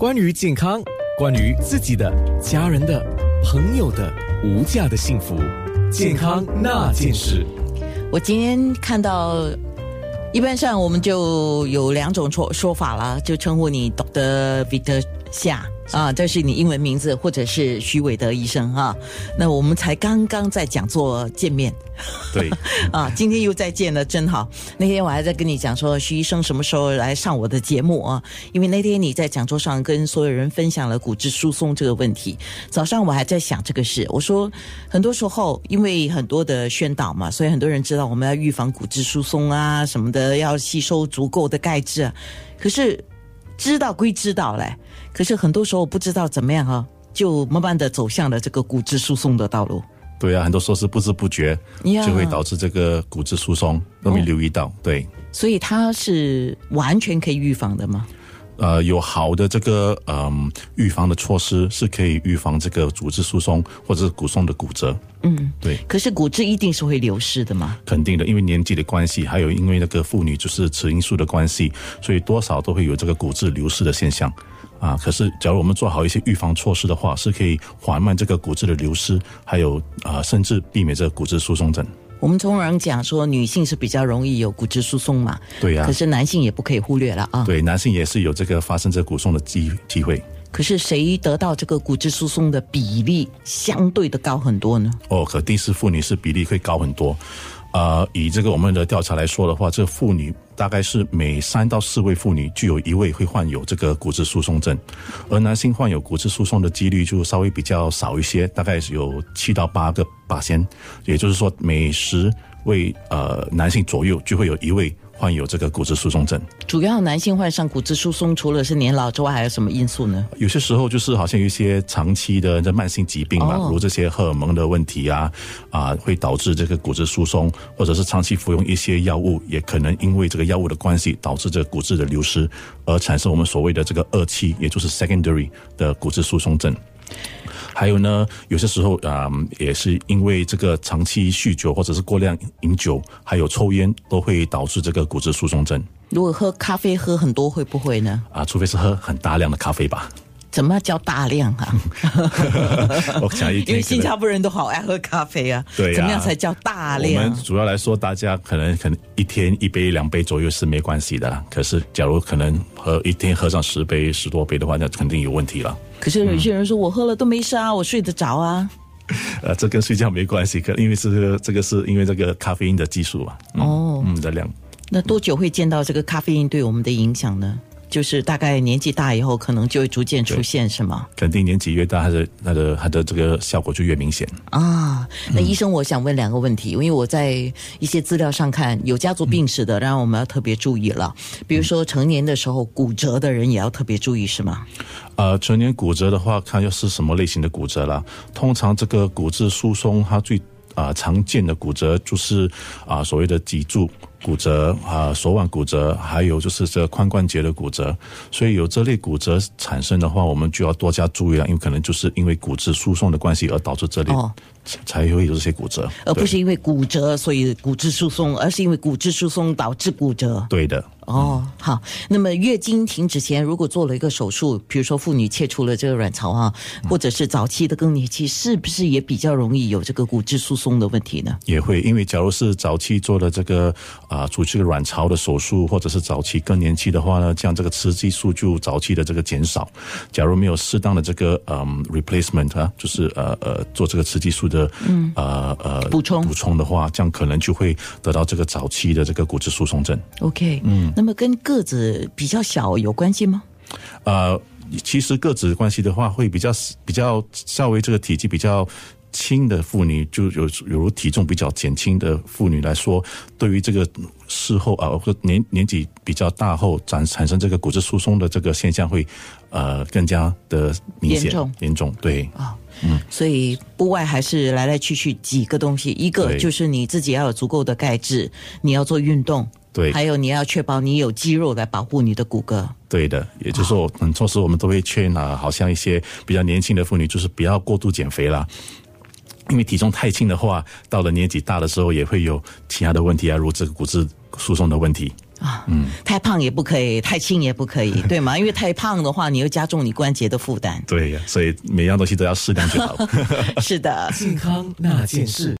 关于健康，关于自己的、家人的、朋友的无价的幸福，健康那件事。我今天看到，一般上我们就有两种说说法了，就称呼你 Doctor Victor 夏。啊，这是你英文名字，或者是徐伟德医生哈。那我们才刚刚在讲座见面，对，啊，今天又再见了，真好。那天我还在跟你讲说，徐医生什么时候来上我的节目啊？因为那天你在讲座上跟所有人分享了骨质疏松这个问题。早上我还在想这个事，我说很多时候因为很多的宣导嘛，所以很多人知道我们要预防骨质疏松啊什么的，要吸收足够的钙质。啊。可是知道归知道嘞。可是很多时候不知道怎么样哈，就慢慢的走向了这个骨质疏松的道路。对啊，很多时候是不知不觉就会导致这个骨质疏松，都没留意到。对，所以它是完全可以预防的吗？呃，有好的这个嗯预防的措施是可以预防这个骨质疏松或者是骨松的骨折。嗯，对。可是骨质一定是会流失的吗？肯定的，因为年纪的关系，还有因为那个妇女就是雌因素的关系，所以多少都会有这个骨质流失的现象。啊，可是假如我们做好一些预防措施的话，是可以缓慢这个骨质的流失，还有啊，甚至避免这个骨质疏松症。我们通常讲说，女性是比较容易有骨质疏松嘛，对呀。可是男性也不可以忽略了啊。对，男性也是有这个发生这骨松的机机会。可是谁得到这个骨质疏松的比例相对的高很多呢？哦，肯定是妇女是比例会高很多。呃，以这个我们的调查来说的话，这妇女大概是每三到四位妇女就有一位会患有这个骨质疏松症，而男性患有骨质疏松的几率就稍微比较少一些，大概是有七到八个八仙，也就是说每十位呃男性左右就会有一位。患有这个骨质疏松症，主要男性患上骨质疏松，除了是年老之外，还有什么因素呢？有些时候就是好像有一些长期的这慢性疾病嘛，如这些荷尔蒙的问题啊，啊，会导致这个骨质疏松，或者是长期服用一些药物，也可能因为这个药物的关系，导致这个骨质的流失，而产生我们所谓的这个二期，也就是 secondary 的骨质疏松症。还有呢，有些时候啊，也是因为这个长期酗酒或者是过量饮酒，还有抽烟，都会导致这个骨质疏松症。如果喝咖啡喝很多，会不会呢？啊，除非是喝很大量的咖啡吧。怎么叫大量啊？我想一 因为新加坡人都好爱喝咖啡啊。对怎么样才叫大量？我们主要来说，大家可能可能一天一杯两杯左右是没关系的。可是，假如可能喝一天喝上十杯十多杯的话，那肯定有问题了。可是有些人说我喝了都没事啊，我睡得着啊。呃，这跟睡觉没关系，可因为这个这个是因为这个咖啡因的技术嘛。哦，嗯的量。那多久会见到这个咖啡因对我们的影响呢？就是大概年纪大以后，可能就会逐渐出现，是吗？肯定年纪越大，它的、它的、它的这个效果就越明显啊。那医生，我想问两个问题，因为我在一些资料上看，有家族病史的，然后我们要特别注意了。比如说成年的时候骨折的人，也要特别注意，是吗？呃，成年骨折的话，看又是什么类型的骨折了。通常这个骨质疏松，它最啊常见的骨折就是啊所谓的脊柱。骨折啊，手腕骨折，还有就是这髋关节的骨折，所以有这类骨折产生的话，我们就要多加注意了，因为可能就是因为骨质疏松的关系而导致这类。才会有这些骨折，而不是因为骨折所以骨质疏松，而是因为骨质疏松导致骨折。对的。哦，好。那么月经停止前，如果做了一个手术，比如说妇女切除了这个卵巢啊，或者是早期的更年期，是不是也比较容易有这个骨质疏松的问题呢？也会，因为假如是早期做了这个啊，除去卵巢的手术，或者是早期更年期的话呢，这样这个雌激素就早期的这个减少。假如没有适当的这个嗯 replacement 啊，就是呃呃做这个雌激素。的嗯呃呃补充补充的话，这样可能就会得到这个早期的这个骨质疏松症。OK，嗯，那么跟个子比较小有关系吗？呃，其实个子关系的话，会比较比较稍微这个体积比较轻的妇女，就有有如体重比较减轻的妇女来说，对于这个事后啊，或年年纪比较大后产产生这个骨质疏松的这个现象会呃更加的明显严重对啊。嗯，所以不外还是来来去去几个东西，一个就是你自己要有足够的钙质，你要做运动，对，还有你要确保你有肌肉来保护你的骨骼。对的，也就是说，很多时我们都会劝啊，好像一些比较年轻的妇女，就是不要过度减肥啦，因为体重太轻的话，到了年纪大的时候也会有其他的问题啊，如这个骨质疏松的问题。啊，嗯，太胖也不可以，太轻也不可以，对吗？因为太胖的话，你又加重你关节的负担。对呀，所以每样东西都要适量就好。是的，健康那件事。